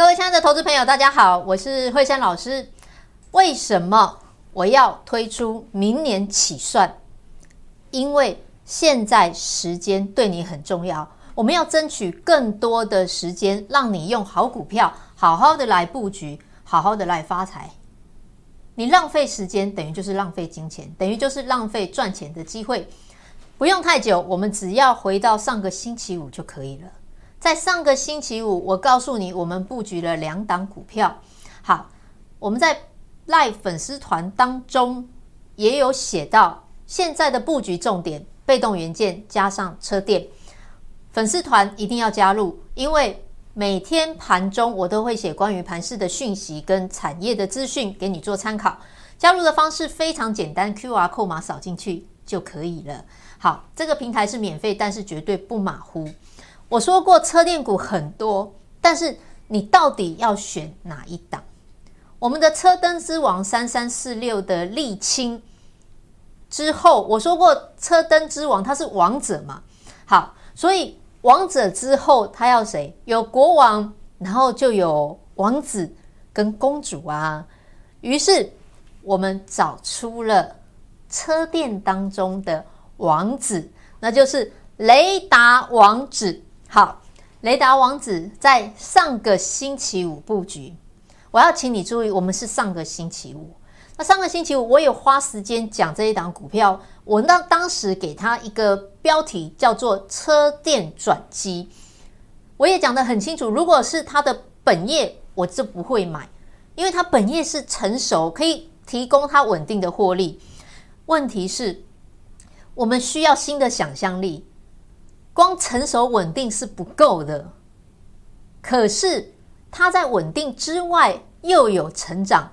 各位亲爱的投资朋友，大家好，我是惠珊老师。为什么我要推出明年起算？因为现在时间对你很重要，我们要争取更多的时间，让你用好股票好好的来布局，好好的来发财。你浪费时间，等于就是浪费金钱，等于就是浪费赚钱的机会。不用太久，我们只要回到上个星期五就可以了。在上个星期五，我告诉你，我们布局了两档股票。好，我们在 Live 粉丝团当中也有写到，现在的布局重点：被动元件加上车电。粉丝团一定要加入，因为每天盘中我都会写关于盘市的讯息跟产业的资讯给你做参考。加入的方式非常简单，QR 码扫进去就可以了。好，这个平台是免费，但是绝对不马虎。我说过车电股很多，但是你到底要选哪一档？我们的车灯之王三三四六的沥青之后，我说过车灯之王它是王者嘛？好，所以王者之后他要谁？有国王，然后就有王子跟公主啊。于是我们找出了车电当中的王子，那就是雷达王子。好，雷达王子在上个星期五布局，我要请你注意，我们是上个星期五。那上个星期五，我有花时间讲这一档股票，我那当时给他一个标题叫做“车电转机”，我也讲得很清楚。如果是他的本业，我就不会买，因为他本业是成熟，可以提供他稳定的获利。问题是，我们需要新的想象力。光成熟稳定是不够的，可是它在稳定之外又有成长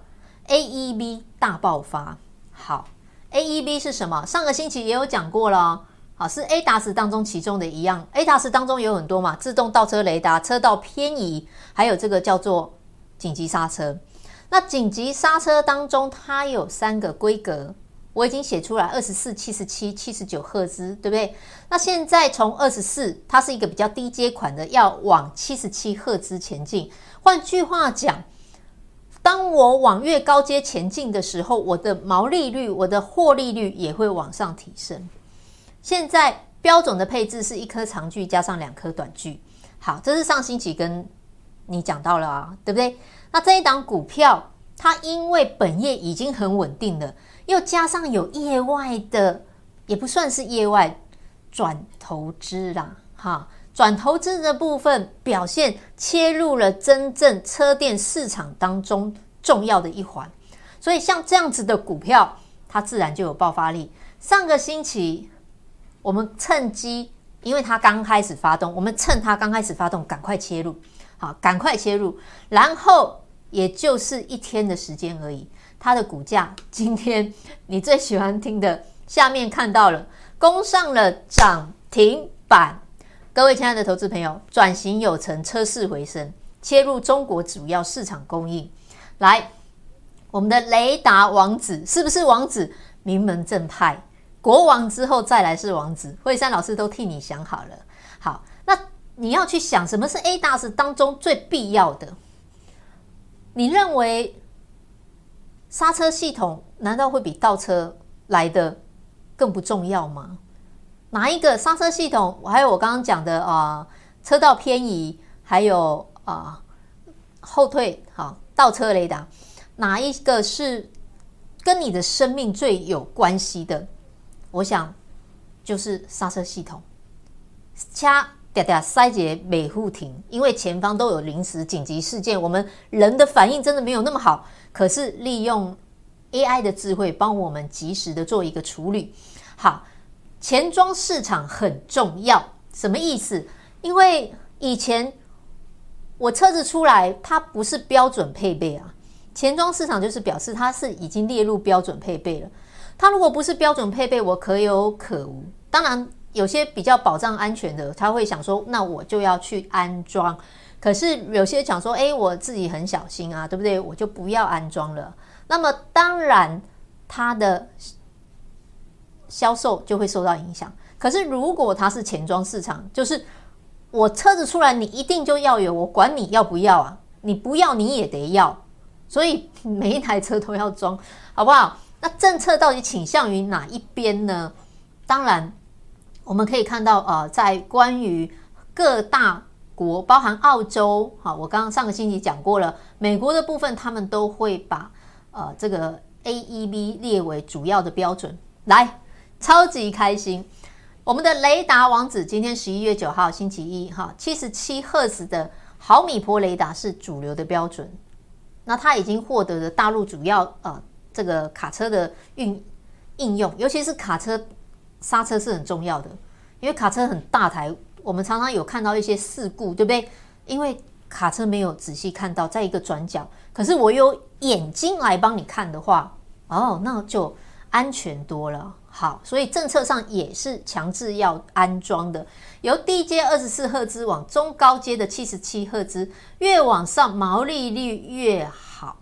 ，AEB 大爆发。好，AEB 是什么？上个星期也有讲过了，好，是 ADAS 当中其中的一样。ADAS 当中有很多嘛，自动倒车雷达、车道偏移，还有这个叫做紧急刹车。那紧急刹车当中，它有三个规格。我已经写出来，二十四、七十七、七十九赫兹，对不对？那现在从二十四，它是一个比较低阶款的，要往七十七赫兹前进。换句话讲，当我往越高阶前进的时候，我的毛利率、我的获利率也会往上提升。现在标准的配置是一颗长距加上两颗短距。好，这是上星期跟你讲到了啊，对不对？那这一档股票，它因为本业已经很稳定了。又加上有业外的，也不算是业外转投资啦，哈，转投资的部分表现切入了真正车电市场当中重要的一环，所以像这样子的股票，它自然就有爆发力。上个星期我们趁机，因为它刚开始发动，我们趁它刚开始发动，赶快切入，好，赶快切入，然后也就是一天的时间而已。它的股价今天你最喜欢听的下面看到了，攻上了涨停板。各位亲爱的投资朋友，转型有成，车市回升，切入中国主要市场供应。来，我们的雷达王子是不是王子？名门正派，国王之后再来是王子。惠珊老师都替你想好了。好，那你要去想什么是 ADAS 当中最必要的？你认为？刹车系统难道会比倒车来的更不重要吗？哪一个刹车系统？还有我刚刚讲的啊、车道偏移，还有啊、后退，好倒车雷达，哪一个是跟你的生命最有关系的？我想就是刹车系统。掐嗲嗲塞节美护停，因为前方都有临时紧急事件，我们人的反应真的没有那么好。可是利用 AI 的智慧帮我们及时的做一个处理。好，前装市场很重要，什么意思？因为以前我车子出来，它不是标准配备啊。前装市场就是表示它是已经列入标准配备了。它如果不是标准配备，我可有可无。当然，有些比较保障安全的，他会想说，那我就要去安装。可是有些讲说，诶，我自己很小心啊，对不对？我就不要安装了。那么当然，它的销售就会受到影响。可是如果它是前装市场，就是我车子出来，你一定就要有，我管你要不要啊。你不要你也得要，所以每一台车都要装，好不好？那政策到底倾向于哪一边呢？当然，我们可以看到，呃，在关于各大国，包含澳洲，好，我刚刚上个星期讲过了，美国的部分，他们都会把呃这个 AEB 列为主要的标准。来，超级开心，我们的雷达王子今天十一月九号星期一，哈，七十七赫兹的毫米波雷达是主流的标准。那它已经获得了大陆主要呃。这个卡车的运应用，尤其是卡车刹车是很重要的，因为卡车很大台，我们常常有看到一些事故，对不对？因为卡车没有仔细看到，在一个转角，可是我有眼睛来帮你看的话，哦，那就安全多了。好，所以政策上也是强制要安装的，由低阶二十四赫兹往中高阶的七十七赫兹，越往上毛利率越好。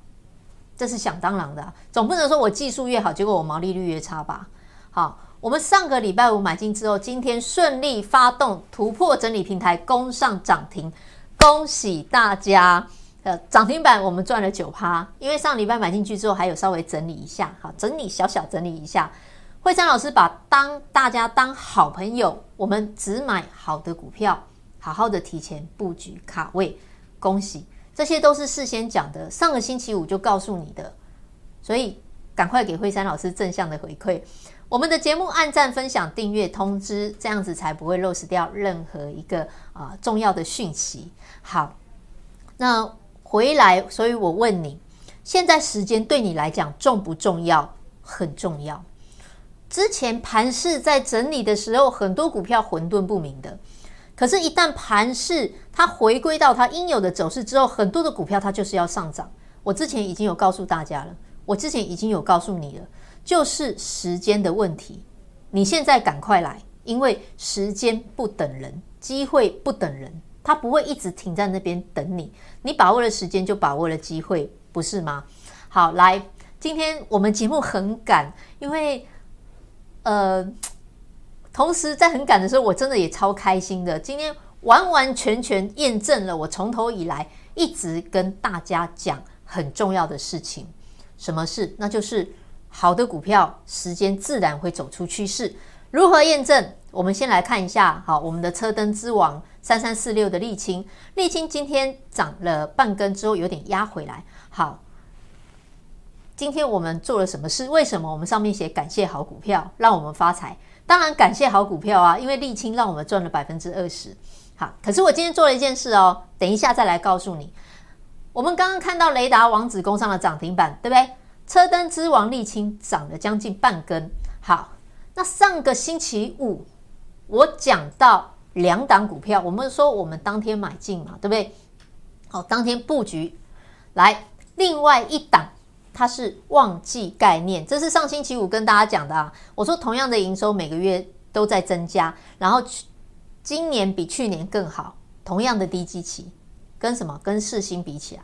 这是想当然的，总不能说我技术越好，结果我毛利率越差吧？好，我们上个礼拜五买进之后，今天顺利发动突破整理平台，攻上涨停，恭喜大家！呃，涨停板我们赚了九趴，因为上礼拜买进去之后，还有稍微整理一下，好，整理小小整理一下。惠山老师把当大家当好朋友，我们只买好的股票，好好的提前布局卡位，恭喜！这些都是事先讲的，上个星期五就告诉你的，所以赶快给惠山老师正向的回馈。我们的节目按赞、分享、订阅、通知，这样子才不会漏失掉任何一个啊、重要的讯息。好，那回来，所以我问你，现在时间对你来讲重不重要？很重要。之前盘势在整理的时候，很多股票混沌不明的。可是，一旦盘势它回归到它应有的走势之后，很多的股票它就是要上涨。我之前已经有告诉大家了，我之前已经有告诉你了，就是时间的问题。你现在赶快来，因为时间不等人，机会不等人，它不会一直停在那边等你。你把握了时间，就把握了机会，不是吗？好，来，今天我们节目很赶，因为呃。同时，在很赶的时候，我真的也超开心的。今天完完全全验证了我从头以来一直跟大家讲很重要的事情。什么事？那就是好的股票，时间自然会走出趋势。如何验证？我们先来看一下。好，我们的车灯之王三三四六的沥青，沥青今天涨了半根之后，有点压回来。好，今天我们做了什么事？为什么我们上面写感谢好股票，让我们发财？当然感谢好股票啊，因为沥青让我们赚了百分之二十。好，可是我今天做了一件事哦，等一下再来告诉你。我们刚刚看到雷达王子攻上了涨停板，对不对？车灯之王沥青涨了将近半根。好，那上个星期五我讲到两档股票，我们说我们当天买进嘛，对不对？好，当天布局来另外一档。它是旺季概念，这是上星期五跟大家讲的啊。我说同样的营收每个月都在增加，然后今年比去年更好，同样的低基期，跟什么？跟世芯比起来，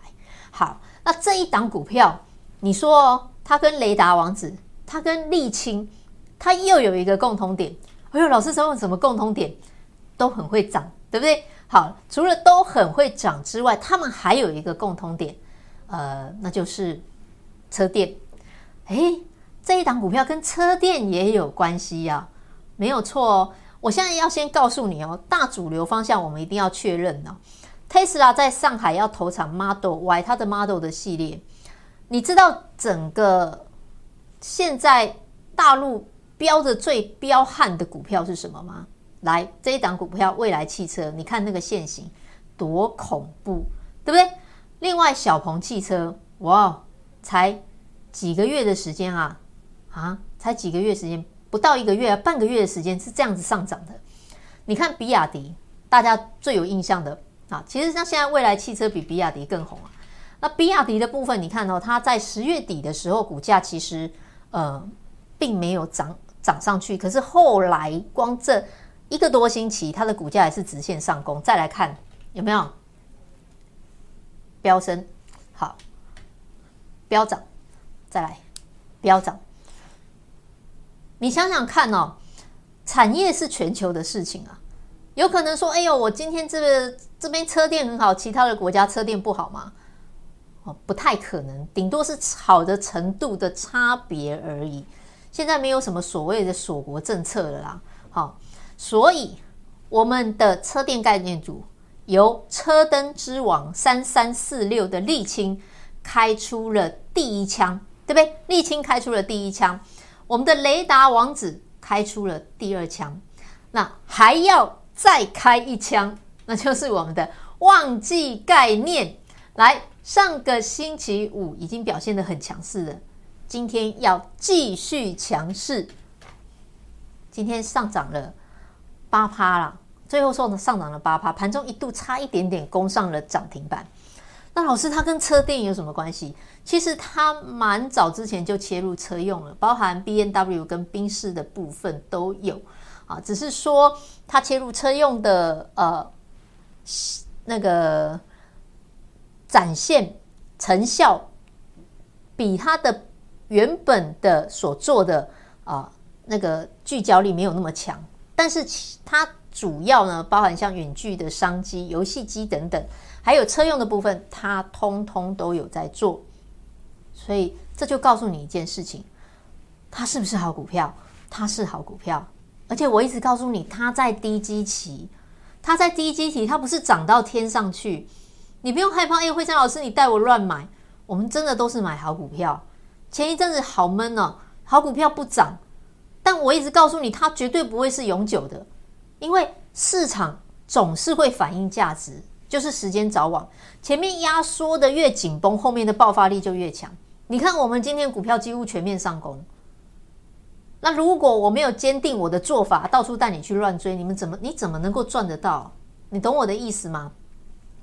好。那这一档股票，你说哦，它跟雷达王子，它跟丽清，它又有一个共同点。哎呦，老师说什么共同点？都很会涨，对不对？好，除了都很会涨之外，他们还有一个共同点，呃，那就是。车电，诶，这一档股票跟车电也有关系呀，没有错哦。我现在要先告诉你哦，大主流方向我们一定要确认哦。Tesla 在上海要投产 Model Y，它的 Model 的系列，你知道整个现在大陆标的最彪悍的股票是什么吗？来，这一档股票未来汽车，你看那个线型多恐怖，对不对？另外，小鹏汽车，哇！才几个月的时间啊，啊，才几个月时间，不到一个月啊，半个月的时间是这样子上涨的。你看比亚迪，大家最有印象的啊，其实像现在未来汽车比比亚迪更红啊。那比亚迪的部分，你看哦，它在十月底的时候，股价其实呃并没有涨涨上去，可是后来光这一个多星期，它的股价也是直线上攻。再来看有没有飙升？好。飙涨，再来飙涨。你想想看哦，产业是全球的事情啊，有可能说，哎呦，我今天这个这边车电很好，其他的国家车电不好吗？哦，不太可能，顶多是好的程度的差别而已。现在没有什么所谓的锁国政策了啦。好，所以我们的车电概念组由车灯之王三三四六的沥青开出了第一枪，对不对？沥青开出了第一枪，我们的雷达王子开出了第二枪，那还要再开一枪，那就是我们的旺季概念来。上个星期五已经表现得很强势了，今天要继续强势。今天上涨了八趴了，最后说呢上涨了八趴，盘中一度差一点点攻上了涨停板。那老师，它跟车电有什么关系？其实它蛮早之前就切入车用了，包含 B N W 跟宾士的部分都有啊，只是说它切入车用的呃那个。展现成效比它的原本的所做的啊、那个聚焦力没有那么强，但是它主要呢包含像远距的商机、游戏机等等，还有车用的部分，它通通都有在做。所以这就告诉你一件事情：它是不是好股票？它是好股票，而且我一直告诉你，它在低基期，它在低基期，它不是涨到天上去。你不用害怕，哎，慧珊老师，你带我乱买，我们真的都是买好股票。前一阵子好闷哦，好股票不涨，但我一直告诉你，它绝对不会是永久的，因为市场总是会反映价值，就是时间早晚。前面压缩的越紧绷，后面的爆发力就越强。你看，我们今天股票几乎全面上攻。那如果我没有坚定我的做法，到处带你去乱追，你们怎么你怎么能够赚得到？你懂我的意思吗？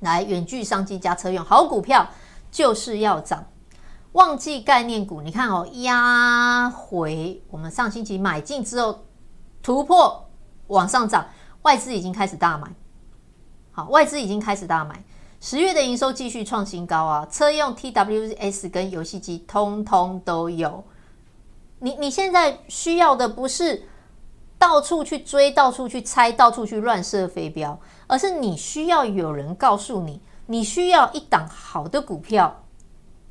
来，远距商机加车用好股票就是要涨，旺季概念股，你看哦，压回我们上星期买进之后突破往上涨，外资已经开始大买，好，外资已经开始大买，十月的营收继续创新高啊，车用 TWS 跟游戏机通通都有，你你现在需要的不是到处去追，到处去猜，到处去乱射飞镖。而是你需要有人告诉你，你需要一档好的股票，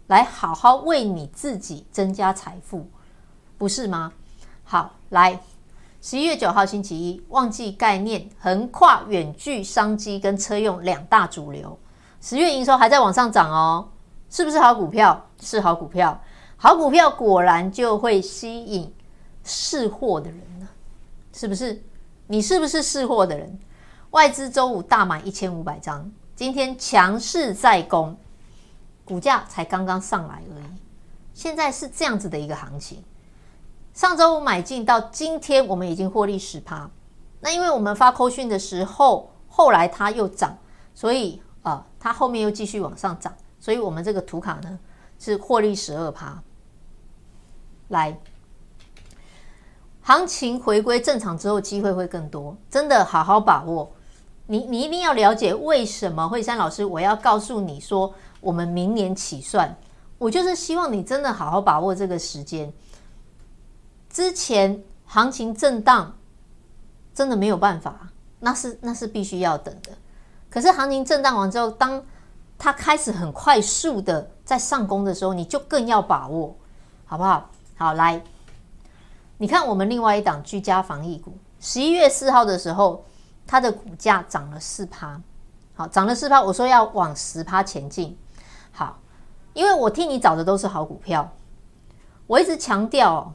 来好好为你自己增加财富，不是吗？好，来十一月九号星期一，旺季概念横跨远距商机跟车用两大主流，十月营收还在往上涨哦，是不是好股票？是好股票，好股票果然就会吸引识货的人呢，是不是？你是不是识货的人？外资周五大买一千五百张，今天强势在攻，股价才刚刚上来而已。现在是这样子的一个行情。上周五买进到今天，我们已经获利十趴。那因为我们发扣讯的时候，后来它又涨，所以啊、它后面又继续往上涨，所以我们这个图卡呢是获利十二趴。来。行情回归正常之后，机会会更多，真的好好把握。你你一定要了解为什么惠珊老师我要告诉你说，我们明年起算，我就是希望你真的好好把握这个时间。之前行情震荡，真的没有办法，那是那是必须要等的。可是行情震荡完之后，当它开始很快速的在上攻的时候，你就更要把握，好不好？好，来。你看，我们另外一档居家防疫股，十一月四号的时候，它的股价涨了四趴，好，涨了四趴。我说要往十趴前进，好，因为我替你找的都是好股票。我一直强调，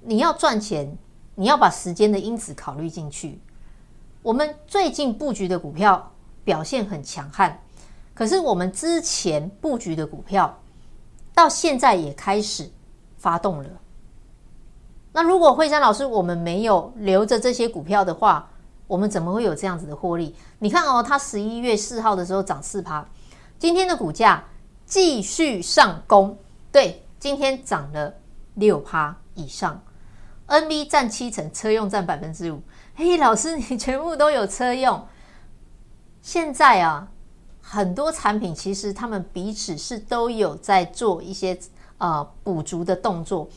你要赚钱，你要把时间的因子考虑进去。我们最近布局的股票表现很强悍，可是我们之前布局的股票到现在也开始发动了。那如果惠珊老师我们没有留着这些股票的话，我们怎么会有这样子的获利？你看哦，它十一月四号的时候涨四趴，今天的股价继续上攻，对，今天涨了六趴以上，NB 占七成，车用占百分之五。嘿，老师你全部都有车用，现在啊，很多产品其实他们彼此是都有在做一些呃补足的动作。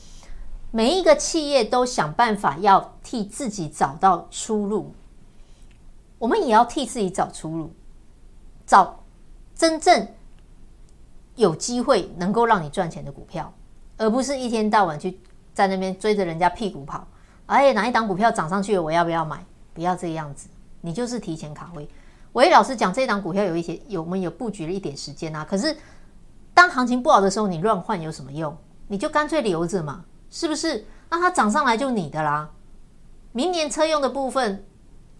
每一个企业都想办法要替自己找到出路，我们也要替自己找出路，找真正有机会能够让你赚钱的股票，而不是一天到晚去在那边追着人家屁股跑。哎，哪一档股票涨上去了，我要不要买？不要这样子，你就是提前卡位。我也老实讲，这一档股票有一些有我们有布局了一点时间啊。可是当行情不好的时候，你乱换有什么用？你就干脆留着嘛，是不是？那它涨上来就你的啦。明年车用的部分，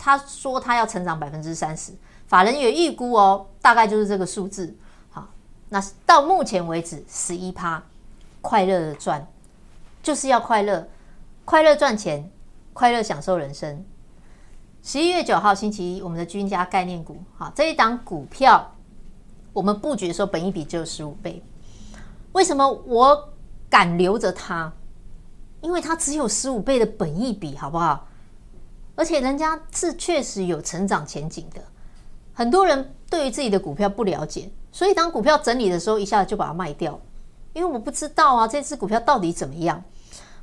他说他要成长百分之三十，法人也预估哦，大概就是这个数字。好，那到目前为止十一趴，快乐的赚，就是要快乐，快乐赚钱，快乐享受人生。十一月九号星期一，我们的君家概念股，好，这一档股票，我们布局的时候，本一比只有十五倍。为什么我敢留着它？因为它只有十五倍的本一比，好不好？而且人家是确实有成长前景的。很多人对于自己的股票不了解，所以当股票整理的时候，一下子就把它卖掉。因为我不知道啊，这支股票到底怎么样？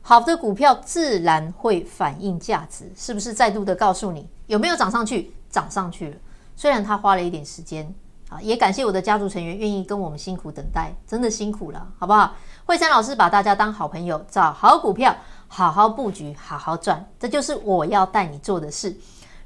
好的股票自然会反映价值，是不是？再度的告诉你，有没有涨上去？涨上去了，虽然它花了一点时间。啊，也感谢我的家族成员愿意跟我们辛苦等待，真的辛苦了，好不好？惠珊老师把大家当好朋友，找好股票，好好布局，好好赚，这就是我要带你做的事。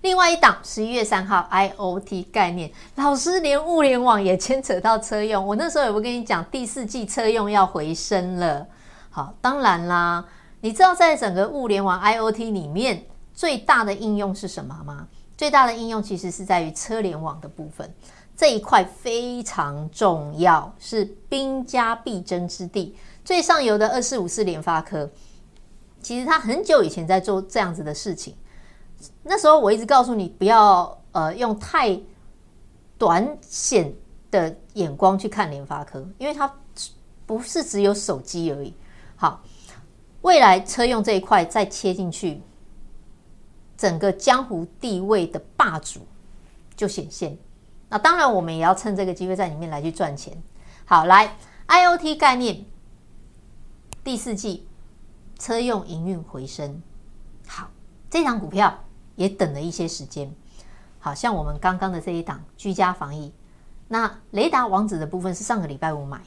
另外一档，十一月三号，IOT 概念，老师连物联网也牵扯到车用，我那时候有没有跟你讲，第四季车用要回升了？好，当然啦，你知道在整个物联网 IOT 里面最大的应用是什么吗？最大的应用其实是在于车联网的部分。这一块非常重要，是兵家必争之地。最上游的二四五四联发科，其实他很久以前在做这样子的事情。那时候我一直告诉你，不要呃用太短浅的眼光去看联发科，因为它不是只有手机而已。好，未来车用这一块再切进去，整个江湖地位的霸主就显现。那当然，我们也要趁这个机会在里面来去赚钱。好，来 IOT 概念，第四季车用营运回升。好，这档股票也等了一些时间。好像我们刚刚的这一档居家防疫，那雷达王子的部分是上个礼拜五买，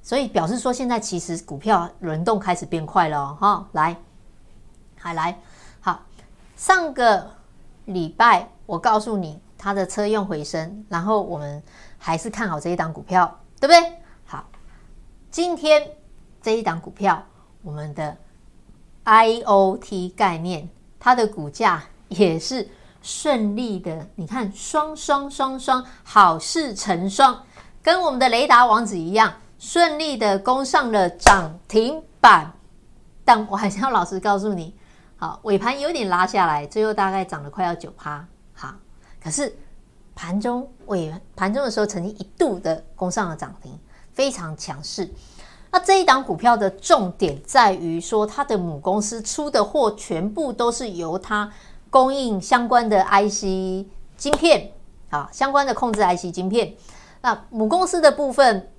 所以表示说现在其实股票轮动开始变快了哈、哦。来，还来，好，上个礼拜我告诉你。它的车用回升，然后我们还是看好这一档股票，对不对？好，今天这一档股票，我们的 IOT 概念，它的股价也是顺利的。你看，双双双双，好事成双，跟我们的雷达王子一样，顺利的攻上了涨停板。但我还是要老实告诉你，好，尾盘有点拉下来，最后大概涨了快要九趴。好可是盘中尾盘中的时候，曾经一度的攻上了涨停，非常强势。那这一档股票的重点在于说，它的母公司出的货全部都是由它供应相关的 IC 晶片啊，相关的控制 IC 晶片。那母公司的部分，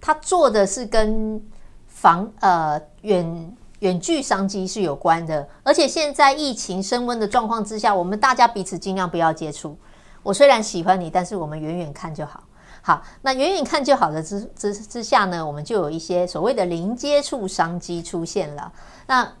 它做的是跟防呃远远距商机是有关的。而且现在疫情升温的状况之下，我们大家彼此尽量不要接触。我虽然喜欢你，但是我们远远看就好。好，那远远看就好的之之之下呢，我们就有一些所谓的零接触商机出现了。那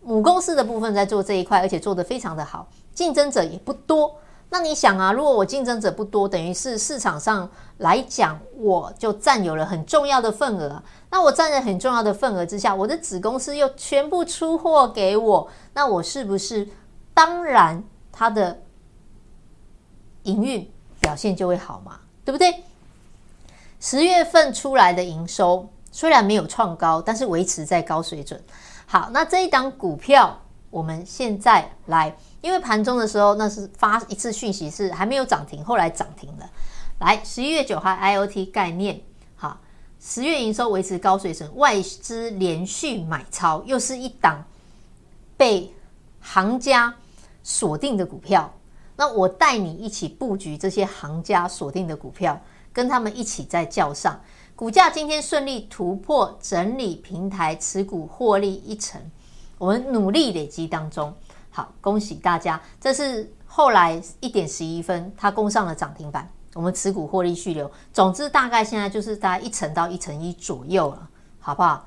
母公司的部分在做这一块，而且做得非常的好，竞争者也不多。那你想啊，如果我竞争者不多，等于是市场上来讲，我就占有了很重要的份额。那我占了很重要的份额之下，我的子公司又全部出货给我，那我是不是当然它的？营运表现就会好嘛，对不对？十月份出来的营收虽然没有创高，但是维持在高水准。好，那这一档股票我们现在来，因为盘中的时候那是发一次讯息是还没有涨停，后来涨停了。来，十一月九号 IOT 概念，好，十月营收维持高水准，外资连续买超，又是一档被行家锁定的股票。那我带你一起布局这些行家锁定的股票，跟他们一起在叫上，股价今天顺利突破整理平台，持股获利一成，我们努力累积当中，好，恭喜大家！这是后来一点十一分，它攻上了涨停板，我们持股获利续流。总之，大概现在就是在一成到一成一左右了，好不好？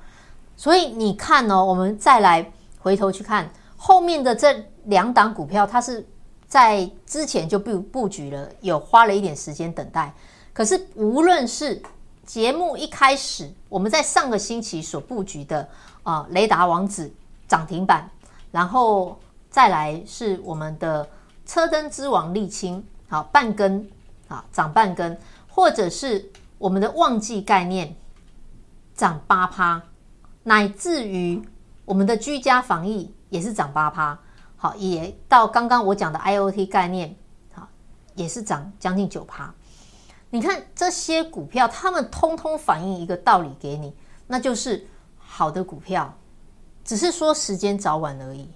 所以你看哦，我们再来回头去看后面的这两档股票，它是在之前就布布局了，有花了一点时间等待。可是无论是节目一开始，我们在上个星期所布局的啊、雷达王子涨停板，然后再来是我们的车灯之王丽清，好半根啊涨半根，或者是我们的旺季概念涨八趴。乃至于我们的居家防疫也是涨八趴，好，也到刚刚我讲的 IoT 概念，好，也是涨将近九趴。你看这些股票，它们通通反映一个道理给你，那就是好的股票，只是说时间早晚而已，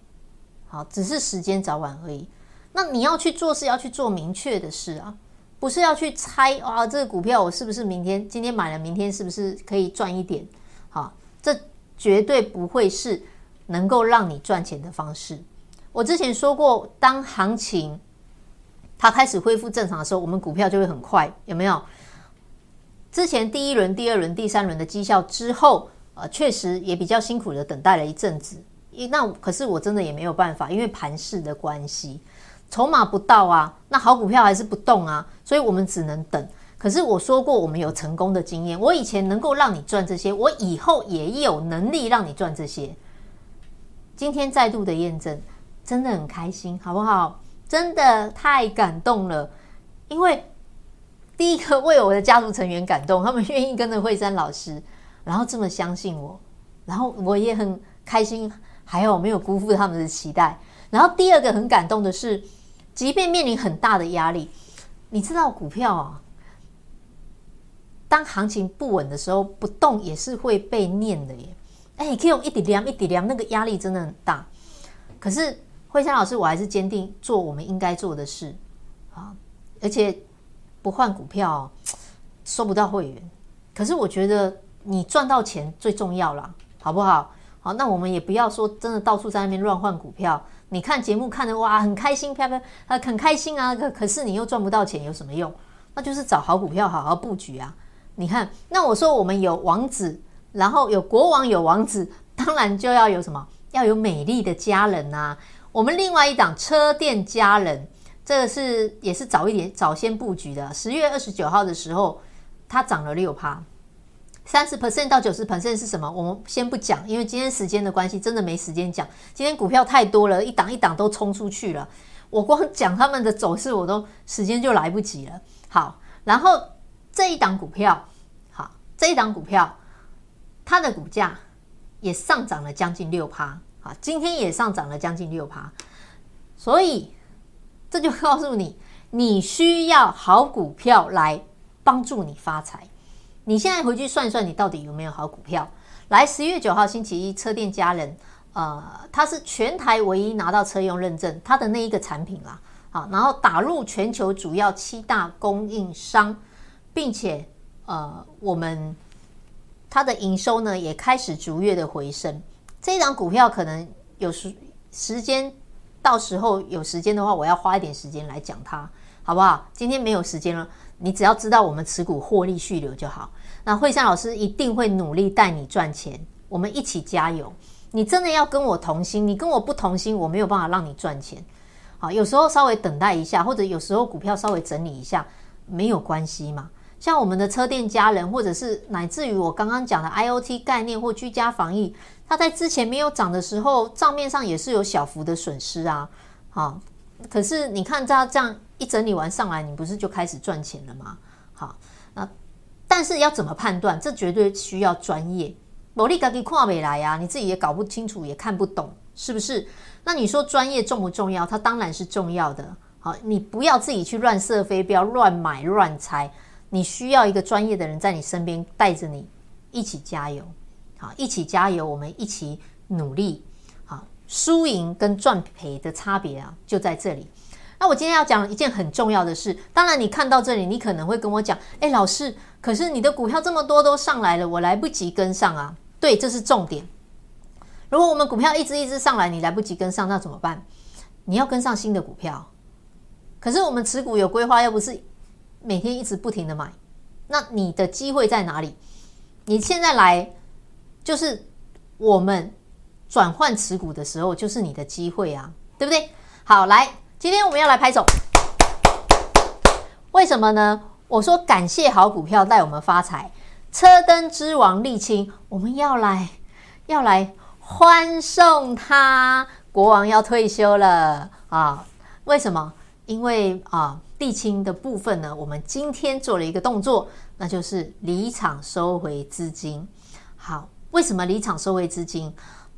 好，只是时间早晚而已。那你要去做，是要去做明确的事啊，不是要去猜啊，这个股票我是不是明天今天买了，明天是不是可以赚一点？好，这。绝对不会是能够让你赚钱的方式。我之前说过，当行情它开始恢复正常的时候，我们股票就会很快，有没有？之前第一轮、第二轮、第三轮的绩效之后，呃，确实也比较辛苦的等待了一阵子。那可是我真的也没有办法，因为盘势的关系，筹码不到啊，那好股票还是不动啊，所以我们只能等。可是我说过，我们有成功的经验。我以前能够让你赚这些，我以后也有能力让你赚这些。今天再度的验证，真的很开心，好不好？真的太感动了。因为第一个为我的家族成员感动，他们愿意跟着惠山老师，然后这么相信我，然后我也很开心，还有没有辜负他们的期待。然后第二个很感动的是，即便面临很大的压力，你知道股票啊。当行情不稳的时候，不动也是会被念的耶。哎，可以用一点量一点量，那个压力真的很大。可是惠珊老师，我还是坚定做我们应该做的事啊，而且不换股票收不到会员。可是我觉得你赚到钱最重要啦，好不好？好，那我们也不要说真的到处在那边乱换股票。你看节目看得哇很开心，飘飘啊很开心啊，可可是你又赚不到钱，有什么用？那就是找好股票，好好布局啊。你看，那我说我们有王子，然后有国王，有王子，当然就要有什么？要有美丽的家人啊！我们另外一档车店家人，这个是也是早一点早先布局的。十月二十九号的时候，它涨了六趴，三十 percent 到九十 percent 是什么？我们先不讲，因为今天时间的关系，真的没时间讲。今天股票太多了，一档一档都冲出去了，我光讲他们的走势，我都时间就来不及了。好，然后。这一档股票，好，这一档股票，它的股价也上涨了将近六趴，好，今天也上涨了将近六趴，所以这就告诉你，你需要好股票来帮助你发财。你现在回去算一算，你到底有没有好股票？来，十月九号星期一，车店家人，呃，它是全台唯一拿到车用认证，它的那一个产品啦，好，然后打入全球主要七大供应商。并且，呃，我们它的营收呢也开始逐月的回升。这一档股票可能有时时间，到时候有时间的话，我要花一点时间来讲它，好不好？今天没有时间了，你只要知道我们持股获利续流就好。那惠珊老师一定会努力带你赚钱，我们一起加油。你真的要跟我同心，你跟我不同心，我没有办法让你赚钱。好，有时候稍微等待一下，或者有时候股票稍微整理一下，没有关系嘛。像我们的车店家人，或者是乃至于我刚刚讲的 IoT 概念或居家防疫，它在之前没有涨的时候，账面上也是有小幅的损失啊。好，可是你看它这样一整理完上来，你不是就开始赚钱了吗？好，那但是要怎么判断？这绝对需要专业。某利自己看不来呀，你自己也搞不清楚，也看不懂，是不是？那你说专业重不重要？它当然是重要的。好，你不要自己去乱射飞镖，乱买乱猜。你需要一个专业的人在你身边带着你一起加油，好，一起加油，我们一起努力，好，输赢跟赚赔的差别啊就在这里。那我今天要讲一件很重要的事，当然你看到这里，你可能会跟我讲，哎，老师，可是你的股票这么多都上来了，我来不及跟上啊。对，这是重点。如果我们股票一直一直上来，你来不及跟上，那怎么办？你要跟上新的股票。可是我们持股有规划，又不是。每天一直不停的买，那你的机会在哪里？你现在来就是我们转换持股的时候，就是你的机会啊，对不对？好，来，今天我们要来拍手，为什么呢？我说感谢好股票带我们发财，车灯之王沥青，我们要来要来欢送他，国王要退休了啊！为什么？因为啊，沥青的部分呢，我们今天做了一个动作，那就是离场收回资金。好，为什么离场收回资金？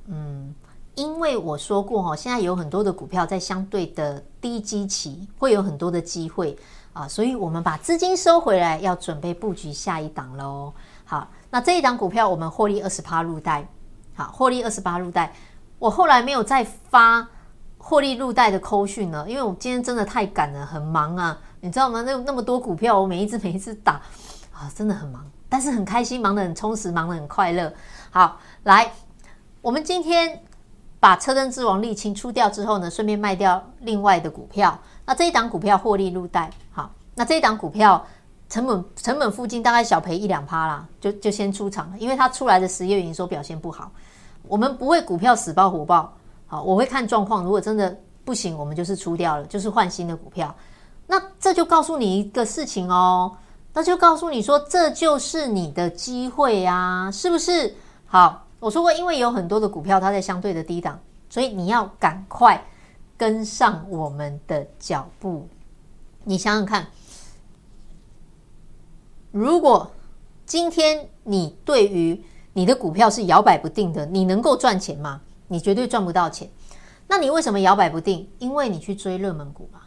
嗯，因为我说过哈，现在有很多的股票在相对的低基期，会有很多的机会啊，所以我们把资金收回来，要准备布局下一档喽。好，那这一档股票我们获利二十趴入袋，好，获利二十八入袋，我后来没有再发。获利入袋的扣讯了？因为我今天真的太赶了，很忙啊，你知道吗？那那么多股票，我每一只每一只打啊，真的很忙，但是很开心，忙得很充实，忙得很快乐。好，来，我们今天把车灯之王沥青出掉之后呢，顺便卖掉另外的股票。那这一档股票获利入袋，好，那这一档股票成本成本附近大概小赔一两趴啦，就就先出场了，因为它出来的十月营收表现不好，我们不会股票死抱活抱。好，我会看状况，如果真的不行，我们就是出掉了，就是换新的股票。那这就告诉你一个事情哦，那就告诉你说，这就是你的机会啊，是不是？好，我说过，因为有很多的股票它在相对的低档，所以你要赶快跟上我们的脚步。你想想看，如果今天你对于你的股票是摇摆不定的，你能够赚钱吗？你绝对赚不到钱，那你为什么摇摆不定？因为你去追热门股嘛。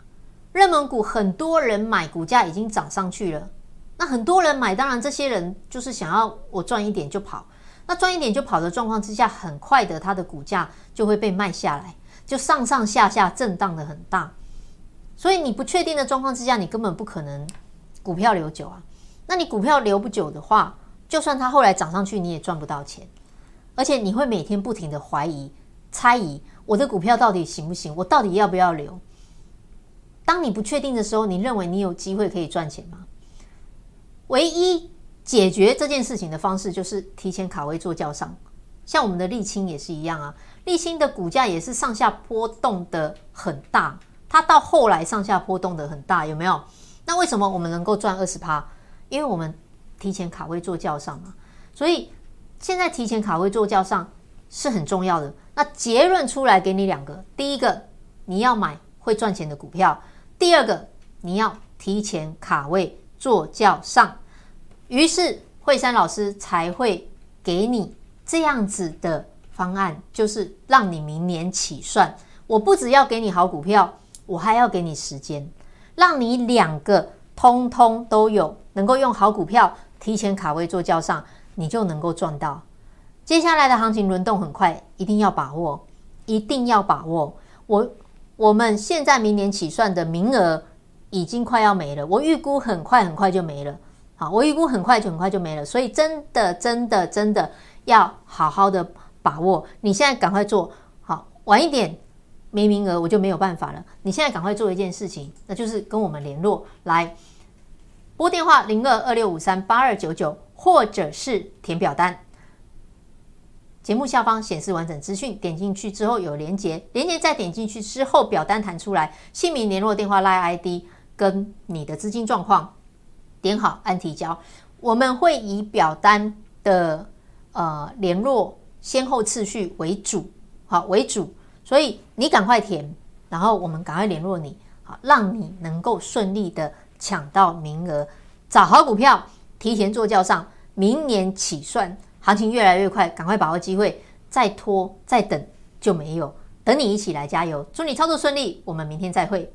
热门股很多人买，股价已经涨上去了。那很多人买，当然这些人就是想要我赚一点就跑。那赚一点就跑的状况之下，很快的它的股价就会被卖下来，就上上下下震荡的很大。所以你不确定的状况之下，你根本不可能股票留久啊。那你股票留不久的话，就算它后来涨上去，你也赚不到钱。而且你会每天不停的怀疑、猜疑，我的股票到底行不行？我到底要不要留？当你不确定的时候，你认为你有机会可以赚钱吗？唯一解决这件事情的方式就是提前卡位做轿上，像我们的沥青也是一样啊。沥青的股价也是上下波动的很大，它到后来上下波动的很大，有没有？那为什么我们能够赚二十趴？因为我们提前卡位做轿上嘛，所以。现在提前卡位做轿上是很重要的。那结论出来给你两个：第一个，你要买会赚钱的股票；第二个，你要提前卡位做轿上。于是惠山老师才会给你这样子的方案，就是让你明年起算。我不只要给你好股票，我还要给你时间，让你两个通通都有，能够用好股票提前卡位做交上。你就能够赚到。接下来的行情轮动很快，一定要把握，一定要把握。我我们现在明年起算的名额已经快要没了，我预估很快很快就没了。好，我预估很快就很快就没了，所以真的真的真的要好好的把握。你现在赶快做好，晚一点没名额我就没有办法了。你现在赶快做一件事情，那就是跟我们联络，来拨电话零二二六五三八二九九。或者是填表单，节目下方显示完整资讯，点进去之后有连接，连接再点进去之后，表单弹出来，姓名、联络电话、LINE ID 跟你的资金状况，点好按提交，我们会以表单的呃联络先后次序为主，好为主，所以你赶快填，然后我们赶快联络你，好让你能够顺利的抢到名额，找好股票。提前做叫上，明年起算，行情越来越快，赶快把握机会，再拖再等就没有。等你一起来加油，祝你操作顺利，我们明天再会。